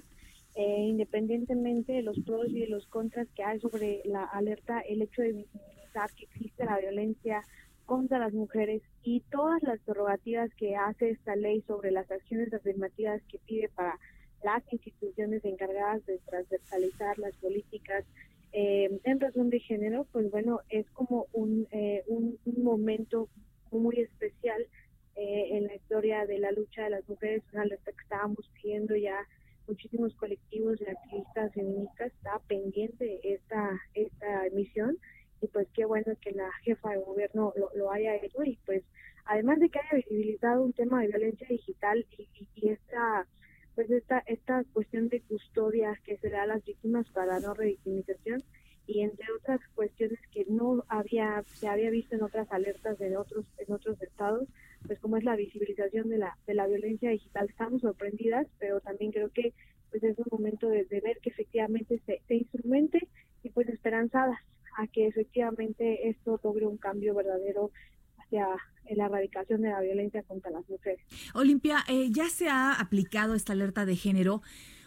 eh, independientemente de los pros y de los contras que hay sobre la alerta, el hecho de visibilizar que existe la violencia contra las mujeres y todas las prerrogativas que hace esta ley sobre las acciones afirmativas que pide para las instituciones encargadas de transversalizar las políticas eh, en razón de género, pues bueno, es como un, eh, un, momento muy especial eh, en la historia de la lucha de las mujeres, una alerta que estábamos pidiendo ya muchísimos colectivos de activistas feministas, está pendiente esta, esta emisión y pues qué bueno que la jefa de gobierno lo, lo haya hecho y pues además de que haya visibilizado un tema de violencia digital y, y- y esta pues esta esta cuestión de custodia que se da a las víctimas para no revictimización y entre otras cuestiones que no había se había visto en otras alertas de otros en otros estados pues como es la visibilización de la de la violencia digital estamos sorprendidas pero también creo que pues es un momento de, de ver que efectivamente se, se instrumente y pues esperanzadas a que efectivamente esto logre un cambio verdadero hacia la erradicación de la violencia contra las mujeres. Olimpia, eh, ya se ha aplicado esta alerta de género,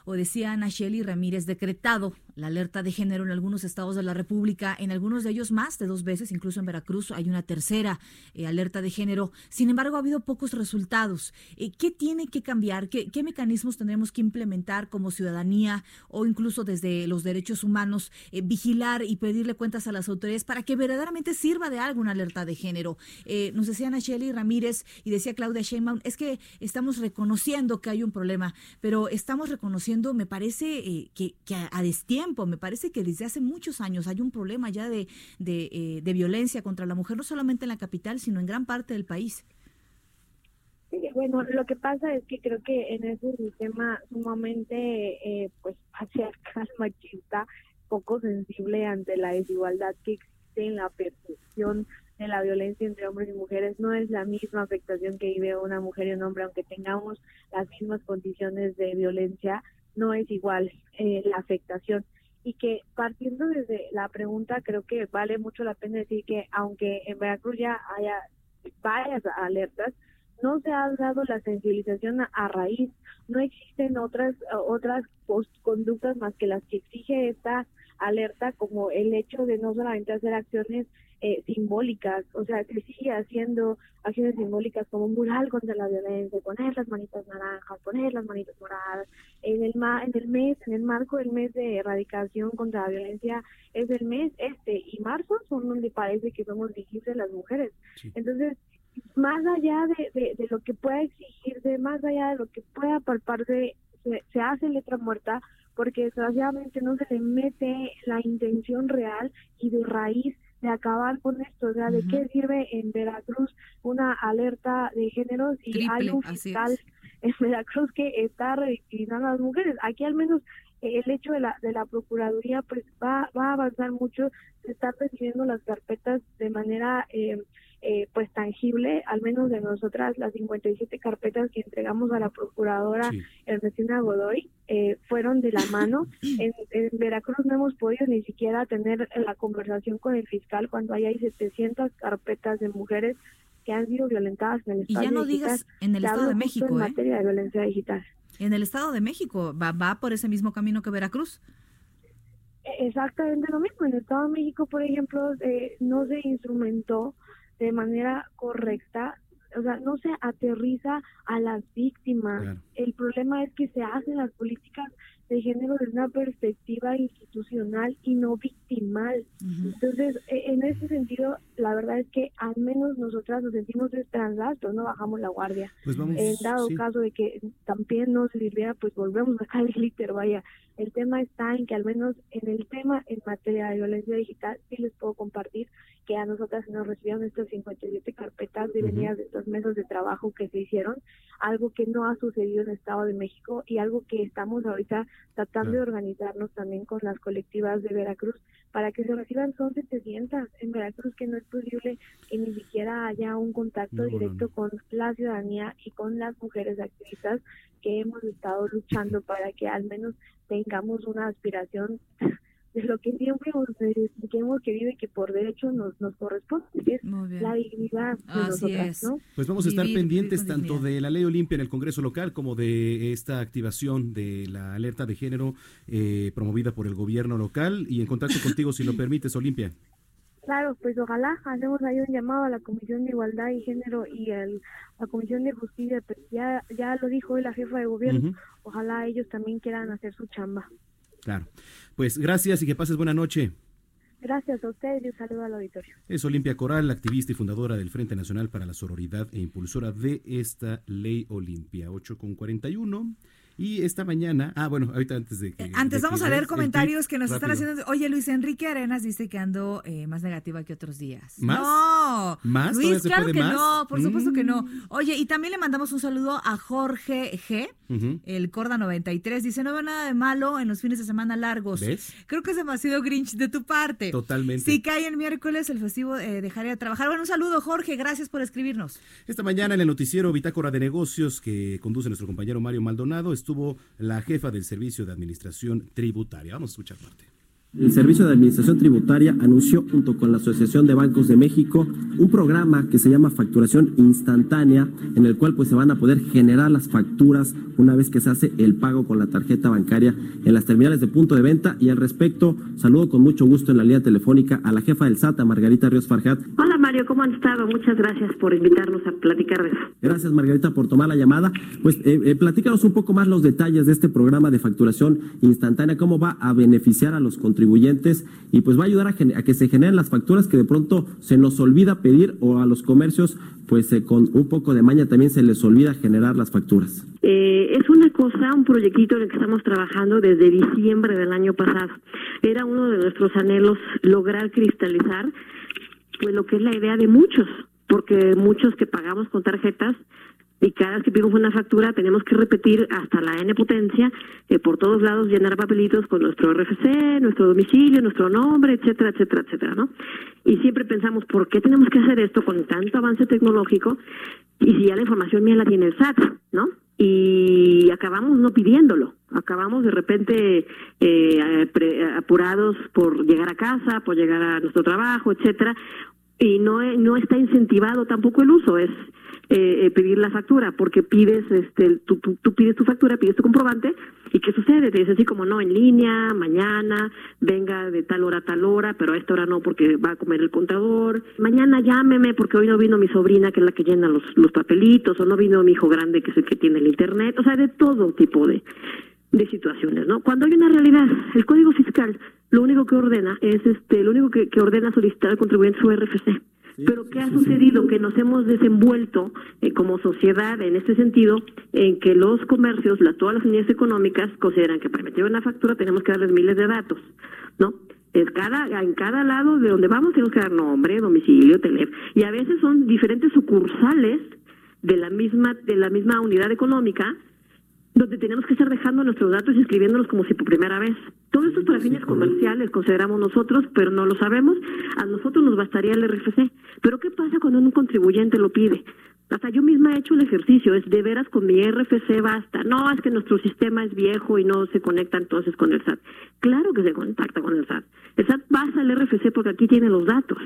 o decía Ana Shelley Ramírez, decretado la alerta de género en algunos estados de la República, en algunos de ellos más de dos veces, incluso en Veracruz hay una tercera eh, alerta de género. Sin embargo, ha habido pocos resultados. Eh, ¿Qué tiene que cambiar? ¿Qué, ¿Qué mecanismos tendremos que implementar como ciudadanía o incluso desde los derechos humanos, eh, vigilar y pedirle cuentas a las autoridades para que verdaderamente sirva de algo una alerta de género? Nos decía Ana Shelley Ramírez y decía Claudia Sheinbaum, es que estamos reconociendo que hay un problema, pero estamos reconociendo, me parece eh, que, que a, a destiempo, me parece que desde hace muchos años hay un problema ya de, de, eh, de violencia contra la mujer, no solamente en la capital, sino en gran parte del país. Bueno, lo que pasa es que creo que en ese sistema sumamente eh, pues *laughs* patriarcal, machista, poco sensible ante la desigualdad que existe en la percepción de la violencia entre hombres y mujeres, no es la misma afectación que vive una mujer y un hombre, aunque tengamos las mismas condiciones de violencia, no es igual eh, la afectación. Y que partiendo desde la pregunta, creo que vale mucho la pena decir que aunque en Veracruz ya haya varias alertas, no se ha dado la sensibilización a, raíz, no existen otras otras post- conductas más que las que exige esta alerta, como el hecho de no solamente hacer acciones eh, simbólicas, o sea, que sigue haciendo acciones simbólicas como un mural contra la violencia, poner las manitas naranjas, poner las manitas moradas, en el ma en el mes, en el marco del mes de erradicación contra la violencia es el mes este y marzo son donde parece que somos visibles las mujeres. Entonces, más allá de, de, de lo que pueda exigirse, más allá de lo que pueda palparse, se, se hace letra muerta porque desgraciadamente no se le mete la intención real y de raíz de acabar con esto, o sea, ¿de qué sirve en Veracruz una alerta de género si Triple, hay un fiscal en *laughs* Veracruz que está revictimizando a las mujeres? Aquí al menos eh, el hecho de la, de la Procuraduría pues va, va a avanzar mucho, se están recibiendo las carpetas de manera eh, eh, pues tangible, al menos de nosotras, las 57 carpetas que entregamos a la Procuradora Ernestina Godoy eh, fueron de la mano. *clears throat* En, en Veracruz no hemos podido ni siquiera tener la conversación con el fiscal cuando ahí hay 700 carpetas de mujeres que han sido violentadas en el Y ya no digital. digas en el Estado de México, En ¿eh? materia de violencia digital. En el Estado de México va, va por ese mismo camino que Veracruz. Exactamente lo mismo. En el Estado de México, por ejemplo, eh, no se instrumentó de manera correcta, o sea, no se aterriza a las víctimas. El problema es que se hacen las políticas de género desde una perspectiva institucional y no victimal. Entonces, e- en ese sentido, la verdad es que al menos nosotras nos sentimos esperanzadas, pero no bajamos la guardia. Pues vamos, en dado sí. caso de que también no sirviera, pues volvemos a *laughs* sacar el glitter, vaya. El tema está en que al menos en el tema en materia de violencia digital sí les puedo compartir que a nosotras se nos recibieron estas 57 carpetas de venidas de estos meses de trabajo que se hicieron, algo que no ha sucedido en el Estado de México y algo que estamos ahorita tratando de organizarnos también con las colectivas de Veracruz para que se reciban son 700 en Veracruz que no es posible que ni siquiera haya un contacto No, no, directo con la ciudadanía y con las mujeres activistas que hemos estado luchando para que al menos tengamos una aspiración de lo que siempre hemos, que hemos querido y que por derecho nos, nos corresponde, que es la dignidad de Así nosotras, es. ¿no? Pues vamos a estar Vivir- pendientes vivir tanto de la ley Olimpia en el Congreso local como de esta activación de la alerta de género eh, promovida por el gobierno local y en contacto contigo si lo *laughs* permites, Olimpia. Claro, pues ojalá hacemos ahí un llamado a la Comisión de Igualdad y Género y el- la Comisión de Justicia, pues ya, ya lo dijo hoy la jefa de gobierno, ojalá ellos también quieran hacer su chamba. Claro. Pues gracias y que pases buena noche. Gracias a ustedes y un saludo al auditorio. Es Olimpia Coral, activista y fundadora del Frente Nacional para la Sororidad e impulsora de esta ley Olimpia, 8 con 41. Y esta mañana, ah, bueno, ahorita antes de que. Eh, Antes de vamos que a leer comentarios que nos están haciendo. Oye, Luis Enrique Arenas dice que ando eh, más negativa que otros días. ¿Más? No. ¿Más? ¿Todavía Luis, claro que más? no, por supuesto que no. Mm. Oye, y también le mandamos un saludo a Jorge G. Ujú. El Corda 93 dice, no veo nada de malo en los fines de semana largos. ¿Ves? Creo que es demasiado grinch de tu parte. Totalmente. Si cae el miércoles, el festivo eh, dejaría de trabajar. Bueno, un saludo, Jorge. Gracias por escribirnos. Esta mañana en el noticiero Bitácora de Negocios que conduce nuestro compañero Mario Maldonado estuvo la jefa del Servicio de Administración Tributaria. Vamos a escuchar parte. El Servicio de Administración Tributaria anunció junto con la Asociación de Bancos de México un programa que se llama facturación instantánea, en el cual pues se van a poder generar las facturas una vez que se hace el pago con la tarjeta bancaria en las terminales de punto de venta. Y al respecto, saludo con mucho gusto en la línea telefónica a la jefa del SAT, a Margarita Ríos Farjat. Hola Mario, ¿cómo han estado? Muchas gracias por invitarnos a platicar de eso. Gracias Margarita por tomar la llamada. Pues eh, eh, platícanos un poco más los detalles de este programa de facturación instantánea, cómo va a beneficiar a los contribuyentes y pues va a ayudar a, a que se generen las facturas que de pronto se nos olvida pedir o a los comercios pues eh, con un poco de maña también se les olvida generar las facturas. Eh, es una cosa, un proyectito en el que estamos trabajando desde diciembre del año pasado. Era uno de nuestros anhelos lograr cristalizar pues lo que es la idea de muchos, porque muchos que pagamos con tarjetas y cada vez que pedimos una factura tenemos que repetir hasta la N potencia, eh, por todos lados llenar papelitos con nuestro RFC, nuestro domicilio, nuestro nombre, etcétera, etcétera, etcétera, ¿no? Y siempre pensamos, ¿por qué tenemos que hacer esto con tanto avance tecnológico? Y si ya la información mía la tiene el SAT, ¿no? Y acabamos no pidiéndolo, acabamos de repente eh, apurados por llegar a casa, por llegar a nuestro trabajo, etcétera, y no no está incentivado tampoco el uso, es eh, eh, pedir la factura, porque pides, este, tú, tú, tú pides tu factura, pides tu comprobante, y ¿qué sucede? Te dice así como, no, en línea, mañana, venga de tal hora a tal hora, pero a esta hora no porque va a comer el contador, mañana llámeme porque hoy no vino mi sobrina, que es la que llena los, los papelitos, o no vino mi hijo grande, que es el que tiene el internet, o sea, de todo tipo de, de situaciones, ¿no? Cuando hay una realidad, el Código Fiscal lo único que ordena es, este, lo único que, que ordena solicitar al contribuyente su RFC. Pero ¿qué ha sucedido? Que nos hemos desenvuelto eh, como sociedad en este sentido, en que los comercios, la, todas las unidades económicas consideran que para emitir una factura tenemos que darles miles de datos, ¿no? Es cada, en cada lado de donde vamos tenemos que dar nombre, domicilio, teléfono, y a veces son diferentes sucursales de la misma, de la misma unidad económica, donde tenemos que estar dejando nuestros datos y escribiéndolos como si por primera vez. Todo esto es para fines comerciales, consideramos nosotros, pero no lo sabemos. A nosotros nos bastaría el RFC. Pero ¿qué pasa cuando un contribuyente lo pide? Hasta yo misma he hecho el ejercicio, es de veras con mi RFC basta. No, es que nuestro sistema es viejo y no se conecta entonces con el SAT. Claro que se contacta con el SAT. El SAT pasa el RFC porque aquí tiene los datos.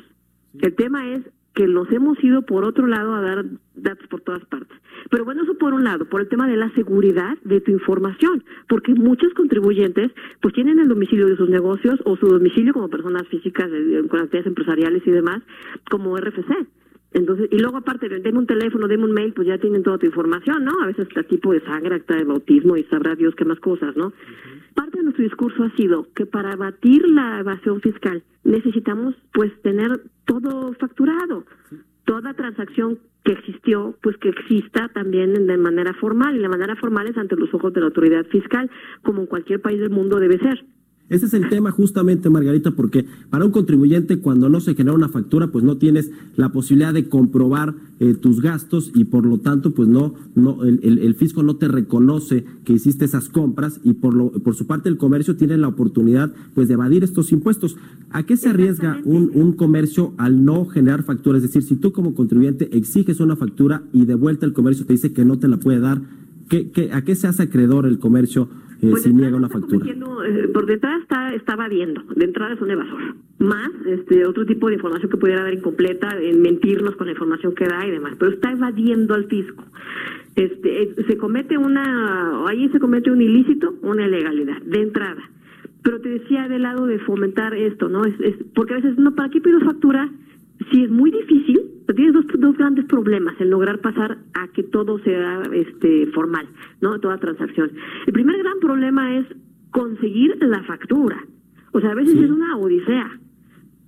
El tema es que los hemos ido por otro lado a dar datos por todas partes. Pero bueno, eso por un lado, por el tema de la seguridad de tu información, porque muchos contribuyentes pues tienen el domicilio de sus negocios o su domicilio como personas físicas con actividades empresariales y demás como RFC. Entonces, y luego aparte, deme un teléfono, deme un mail, pues ya tienen toda tu información, ¿no? A veces está tipo de sangre, acta de bautismo y sabrá Dios qué más cosas, ¿no? Parte de nuestro discurso ha sido que para abatir la evasión fiscal necesitamos pues tener todo facturado, toda transacción que existió, pues que exista también de manera formal, y la manera formal es ante los ojos de la autoridad fiscal, como en cualquier país del mundo debe ser. Ese es el tema justamente, Margarita, porque para un contribuyente cuando no se genera una factura, pues no tienes la posibilidad de comprobar eh, tus gastos y por lo tanto, pues no, no el, el- el fisco no te reconoce que hiciste esas compras y por lo, por su parte el comercio tiene la oportunidad, pues de evadir estos impuestos. ¿A qué se arriesga un, un comercio al no generar factura? Es decir, si tú como contribuyente exiges una factura y de vuelta el comercio te dice que no te la puede dar, ¿qué, qué, ¿a qué se hace acreedor el comercio eh, Pues niega una factura? eh, por detrás está, estaba viendo, de entrada es un evasor. Más este otro tipo de información que pudiera dar incompleta, en mentirnos con la información que da y demás, pero está evadiendo al fisco. Este, eh, se comete una, ahí se comete un ilícito, una ilegalidad, de entrada. Pero te decía del lado de fomentar esto, ¿no? Es, es- porque a veces, no, ¿para qué pido factura? Si es muy difícil, tienes dos, dos grandes problemas en lograr pasar a que todo sea este formal, ¿no? Toda transacción. El primer gran problema es conseguir la factura. O sea, a veces es una odisea.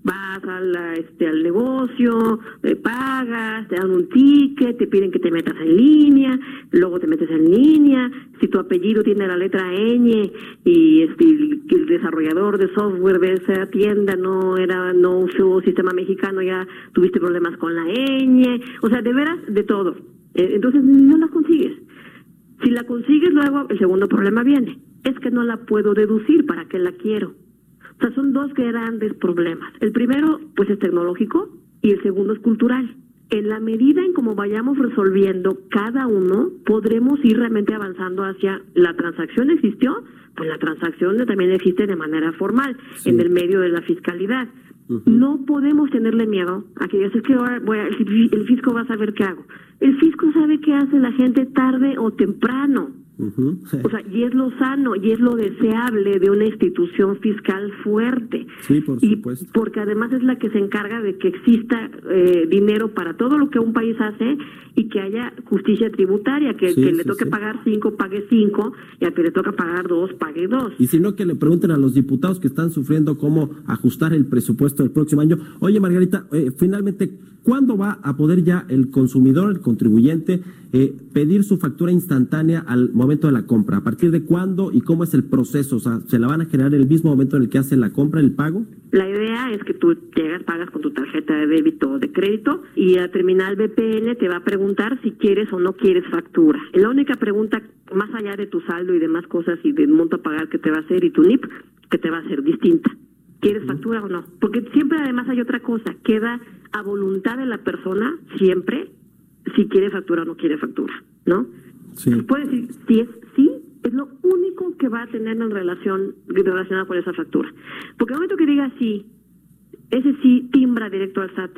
Vas al, este, al negocio, eh, pagas, te dan un ticket, te piden que te metas en línea, luego te metes en línea. Si tu apellido tiene la letra ñ y este, el, el desarrollador de software de esa tienda no era no usó sistema mexicano, ya tuviste problemas con la ñ. O sea, de veras, de todo. Eh, entonces no la consigues. Si la consigues luego, el segundo problema viene. Es que no la puedo deducir, ¿para qué la quiero? O sea, son dos grandes problemas. El primero, pues es tecnológico y el segundo es cultural. En la medida en cómo vayamos resolviendo cada uno, podremos ir realmente avanzando hacia la transacción existió, pues la transacción también existe de manera formal, en el medio de la fiscalidad. No podemos tenerle miedo a que digas, es que ahora voy a- el fisco va a saber qué hago. El fisco sabe qué hace la gente tarde o temprano. O sea, y es lo sano y es lo deseable de una institución fiscal fuerte. Sí, por Y supuesto. porque además es la que se encarga de que exista eh, dinero para todo lo que un país hace y que haya justicia tributaria, que, Sí, que le sí, toque sí. pagar cinco, pague cinco, y al que le toca pagar dos, pague dos. Y si no, que le pregunten a los diputados que están sufriendo cómo ajustar el presupuesto del próximo año. Oye, Margarita, eh, finalmente, ¿cuándo va a poder ya el consumidor, el contribuyente, eh, pedir su factura instantánea al momento de la compra. ¿A partir de cuándo y cómo es el proceso? O sea, ¿se la van a generar en el mismo momento en el que hace la compra, el pago? La idea es que tú llegas, pagas con tu tarjeta de débito o de crédito y la terminal BPN te va a preguntar si quieres o no quieres factura. La única pregunta, más allá de tu saldo y demás cosas y del monto a pagar que te va a hacer y tu NIP, que te va a hacer distinta. ¿Quieres factura o no? Porque siempre además hay otra cosa, queda a voluntad de la persona siempre si quiere factura o no quiere factura, ¿no? Puede decir, si es sí, es lo único que va a tener en relación relacionado con esa factura. Porque el momento que diga sí, ese sí timbra directo al SAT.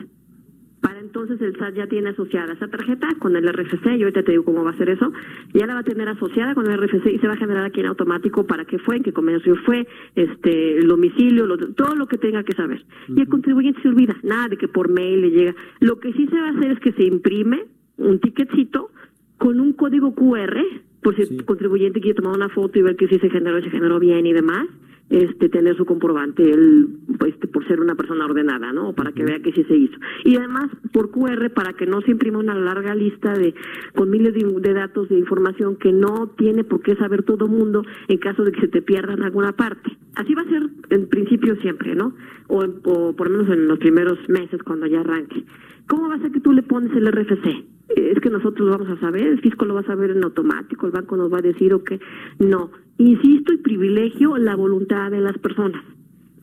Para entonces el SAT ya tiene asociada esa tarjeta con el RFC, y ahorita te digo cómo va a ser eso, ya la va a tener asociada con el RFC y se va a generar aquí en automático para qué fue, en qué comercio fue, este, el domicilio, lo- todo lo que tenga que saber. Y el contribuyente se olvida, nada de que por mail le llega. Lo que sí se va a hacer es que se imprime un ticketcito con un código QR, por si el contribuyente quiere tomar una foto y ver que sí se generó, se generó bien y demás, este tener su comprobante él, este, por ser una persona ordenada, ¿no? Para que vea que sí se hizo. Y además por QR para que no se imprima una larga lista de con miles de, de datos de información que no tiene por qué saber todo mundo en caso de que se te pierda en alguna parte. Así va a ser en principio siempre, ¿no? O, o por lo menos en los primeros meses cuando ya arranque. ¿Cómo va a ser que tú le pones el RFC? Es que nosotros lo vamos a saber, el fisco lo va a saber en automático, el banco nos va a decir o que no. Insisto y privilegio la voluntad de las personas.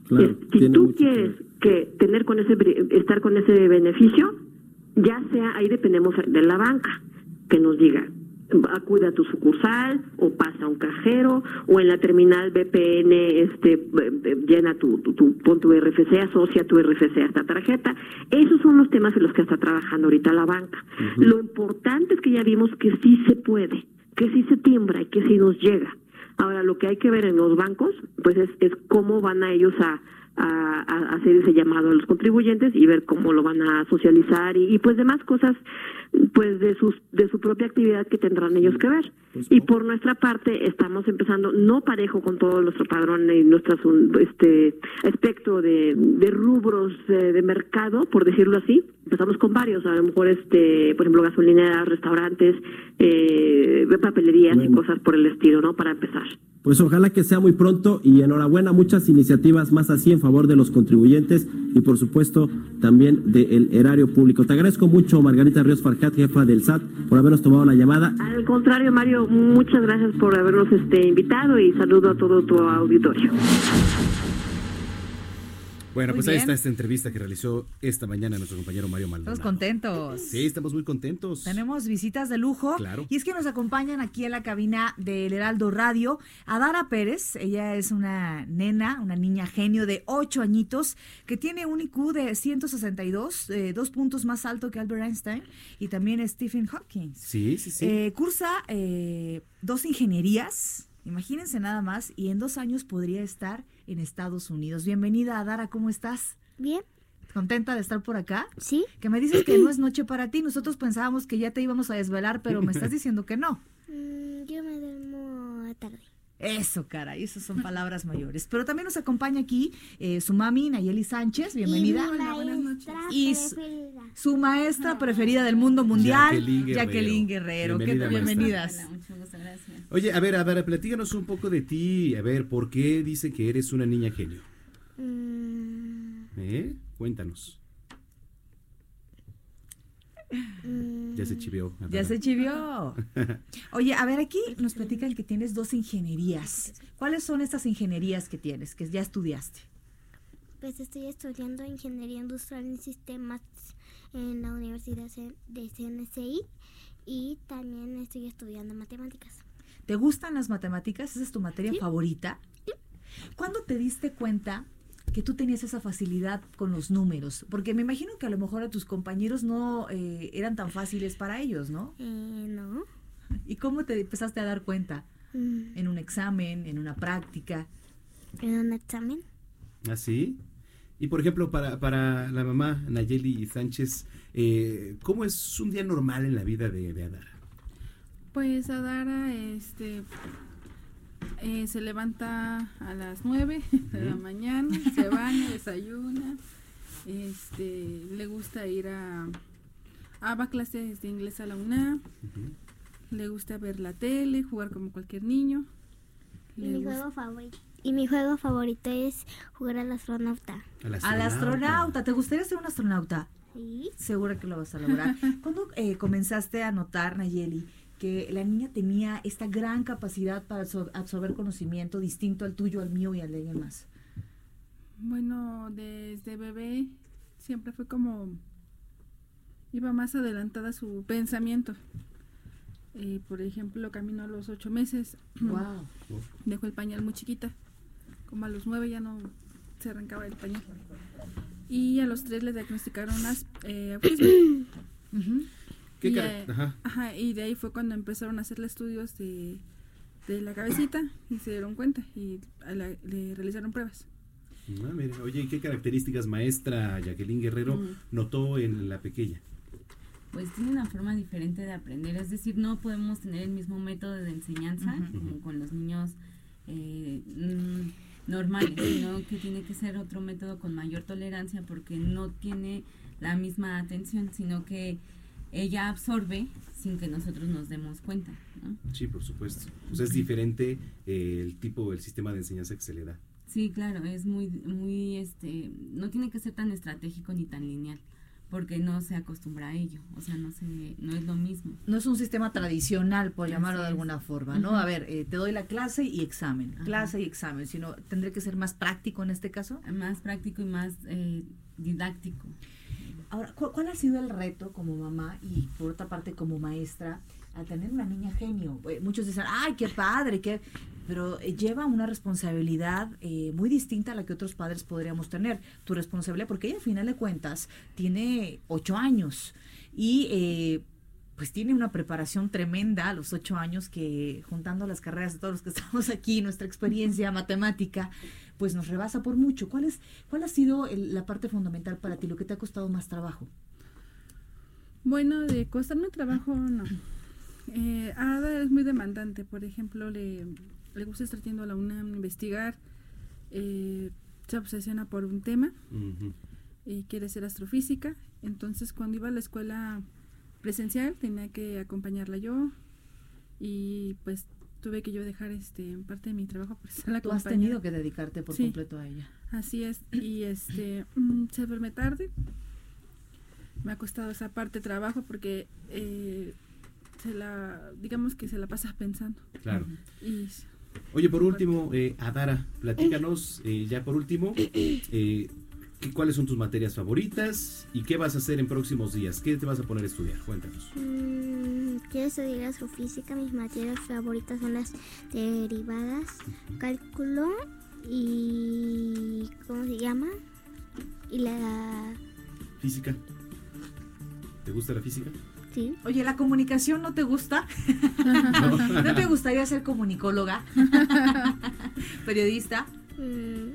Claro, si tú quieres que tener con ese estar con ese beneficio, ya sea ahí dependemos de la banca que nos diga acude a tu sucursal o pasa a un cajero o en la terminal BPN este eh, eh, llena tu, tu, tu- pon tu RFC asocia tu RFC a esta tarjeta. Esos son los temas en los que está trabajando ahorita la banca. Lo importante es que ya vimos que sí se puede que sí se timbra y que sí nos llega Ahora, lo que hay que ver en los bancos, pues es, es cómo van a ellos a, hacer ese llamado a los contribuyentes y ver cómo lo van a socializar y, pues demás cosas, pues de sus de su propia actividad que tendrán ellos que ver. Y por nuestra parte estamos empezando no parejo con todo nuestro padrón y nuestro este espectro de, de rubros eh, de mercado, por decirlo así. Empezamos con varios, a lo mejor este, por ejemplo, gasolineras, restaurantes, eh, papelerías y cosas por el estilo, ¿no? Para empezar. Pues ojalá que sea muy pronto y enhorabuena, muchas iniciativas más así en favor de los contribuyentes y por supuesto también del erario público. Te agradezco mucho, Margarita Ríos Jefa del SAT, por habernos tomado la llamada. Al contrario, Mario, muchas gracias por habernos este, invitado y saludo a todo tu auditorio. Bueno, Muy pues ahí está esta entrevista que realizó esta mañana nuestro compañero Mario Maldonado. Estamos contentos. Sí, estamos muy contentos. Tenemos visitas de lujo. Claro. Y es que nos acompañan aquí en la cabina del Heraldo Radio Adara Pérez. Ella es una nena, una niña genio de 8 añitos que tiene un IQ de 162, eh, dos puntos más alto que Albert Einstein y también Stephen Hawking. Sí, sí, sí. Eh, cursa eh, dos ingenierías, imagínense nada más, y en dos años podría estar en Estados Unidos. Bienvenida, Adara, ¿cómo estás? Bien. ¿Contenta de estar por acá? Sí. Que me dices que no es *clears throat* noche para ti. Nosotros pensábamos que ya te íbamos a desvelar, pero me estás *clears throat* diciendo que no. Mm, yo me duermo a tarde. Eso, caray, esas son palabras mayores. Pero también nos acompaña aquí eh, su mami, Nayeli Sánchez, bienvenida. Y mi maestra Y su. Su maestra preferida del mundo mundial, Jacqueline Guerrero. Jacqueline Guerrero. Bienvenidas. Mucho gusto, gracias. Oye, a ver, a ver, platícanos un poco de ti. A ver, ¿por qué dice que eres una niña genio? Mm, ¿Eh? Cuéntanos. Ya se chivió. Ya se chivió. *laughs* Oye, a ver, aquí nos platican que tienes dos ingenierías. ¿Cuáles son estas ingenierías que tienes, que ya estudiaste? pues estoy estudiando Ingeniería Industrial en Sistemas en la Universidad de CNCI y también estoy estudiando Matemáticas. ¿Te gustan las matemáticas? ¿Esa es tu materia favorita? ¿Cuándo te diste cuenta que tú tenías esa facilidad con los números? Porque me imagino que a lo mejor a tus compañeros no eh, eran tan fáciles para ellos, ¿no? Eh, no. ¿Y cómo te empezaste a dar cuenta? Mm, ¿En un examen? ¿En una práctica? en un examen. ¿Ah, sí? Y por ejemplo, para, para la mamá Nayeli Sánchez, eh, ¿cómo es un día normal en la vida de, de Adara? Pues Adara este, eh, se levanta a las 9 de la mañana, se *laughs* baña, desayuna, este, le gusta ir a, va a clases de inglés a la UNAM. Le gusta ver la tele, jugar como cualquier niño. Le mi, gusta- juego favorito, y mi juego favorito es jugar al astronauta. Al astronauta. ¿Te gustaría ser un astronauta? Sí. Segura que lo vas a lograr. *laughs* ¿Cuándo eh, comenzaste a notar, Nayeli, que la niña tenía esta gran capacidad para absor- absorber conocimiento distinto al tuyo, al mío y al de alguien más? Bueno, desde bebé siempre fue como iba más adelantada su pensamiento. Eh, por ejemplo, caminó a los ocho meses. Wow. Dejó el pañal muy chiquita. Como a los nueve ya no se arrancaba el pañal. Y a los tres le diagnosticaron as- eh, autismo. *coughs* ¿Qué y, eh, ajá. ajá, y de ahí fue cuando empezaron a hacerle estudios de, de la cabecita y se dieron cuenta y a la- le realizaron pruebas. Ah, mira, oye, ¿y qué características maestra Jacqueline Guerrero Mm. notó en la pequeña? Pues tiene una forma diferente de aprender, es decir, no podemos tener el mismo método de enseñanza como con los niños eh, mm, normales, sino que tiene que ser otro método con mayor tolerancia porque no tiene la misma atención, sino que ella absorbe sin que nosotros nos demos cuenta. ¿no? Sí, por supuesto. Pues es diferente eh, el tipo, el sistema de enseñanza que se le da. Sí, claro, es muy, muy, este, no tiene que ser tan estratégico ni tan lineal, porque no se acostumbra a ello, o sea, no se, no es lo mismo. No es un sistema tradicional, por llamarlo de es. alguna forma, ¿no? A ver, eh, te doy la clase y examen, clase y examen, sino tendré que ser más práctico en este caso. Más práctico y más eh, didáctico. Ahora, ¿cu- ¿cuál ha sido el reto como mamá y por otra parte como maestra al tener una niña genio? Eh, muchos dicen, ay, qué padre, qué... pero eh, lleva una responsabilidad eh, muy distinta a la que otros padres podríamos tener. Tu responsabilidad, porque ella, al final de cuentas, tiene ocho años y eh, pues tiene una preparación tremenda a los ocho años que juntando las carreras de todos los que *laughs* estamos aquí, nuestra experiencia matemática, pues nos rebasa por mucho. ¿Cuál, es, cuál ha sido el- la parte fundamental para ti, lo que te ha costado más trabajo? Bueno, de costarme trabajo, no. Eh, Ada es muy demandante, por ejemplo, le, le gusta estar yendo a la UNAM, investigar, eh, se obsesiona por un tema y quiere ser astrofísica. Entonces, cuando iba a la escuela presencial, tenía que acompañarla yo y pues tuve que yo dejar este parte de mi trabajo por estar Tú has tenido que dedicarte por Sí. completo a ella. Así es, y este mm, se duerme tarde. Me ha costado esa parte de trabajo porque eh, se la, digamos que se la pasa pensando. Claro. Y Oye, por último, eh, Adara, platícanos, eh, ya por último, *clears throat* eh, ¿qué- ¿cuáles son tus materias favoritas y qué vas a hacer en próximos días? ¿Qué te vas a poner a estudiar? Cuéntanos. Mm, quiero estudiar astrofísica. Mis materias favoritas son las derivadas, cálculo y. ¿Cómo se llama? Y la. Física. ¿Te gusta la física? Sí. Oye, ¿la comunicación no te gusta? No. *laughs* ¿No te gustaría ser comunicóloga? *laughs* ¿Periodista? Mm,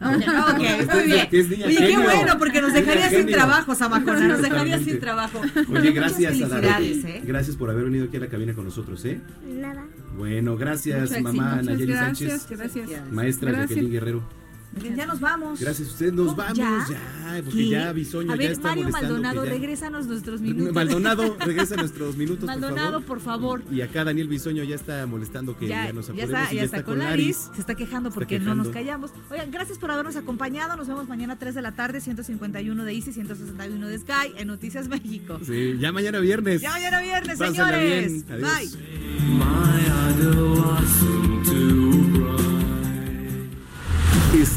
Ok, *laughs* ok, muy bien. Que es niña Oye, qué bueno, porque nos dejaría sin trabajo, Zamacona, nos dejaría sin trabajo. Oye, Muchas gracias, Adara. felicidades, ¿eh? Gracias por haber venido aquí a la cabina con nosotros, ¿eh? Nada. Bueno, gracias, Mucho mamá éxito. Nayeli Sánchez. gracias, gracias. Maestra Gracias. Jacqueline Guerrero. Ya nos vamos. Gracias a usted. Nos vamos ¿Ya? ya, porque ¿Qué? ya Bisoño A ya ver, está Mario Maldonado, ya- regrésanos nuestros minutos. Maldonado, *laughs* regresa nuestros minutos, Maldonado, por favor. por favor. Y acá Daniel Bisoño ya está molestando que ya, nos ya apuremos está, ya está con Laris, se está quejando porque no nos callamos. Oigan, gracias por habernos acompañado. Nos vemos mañana a 3 de la tarde, 151 de Easy, 161 de Sky, en Noticias México. Sí, ya mañana viernes. Ya mañana viernes, Pásenla señores. bien. Adiós. Bye.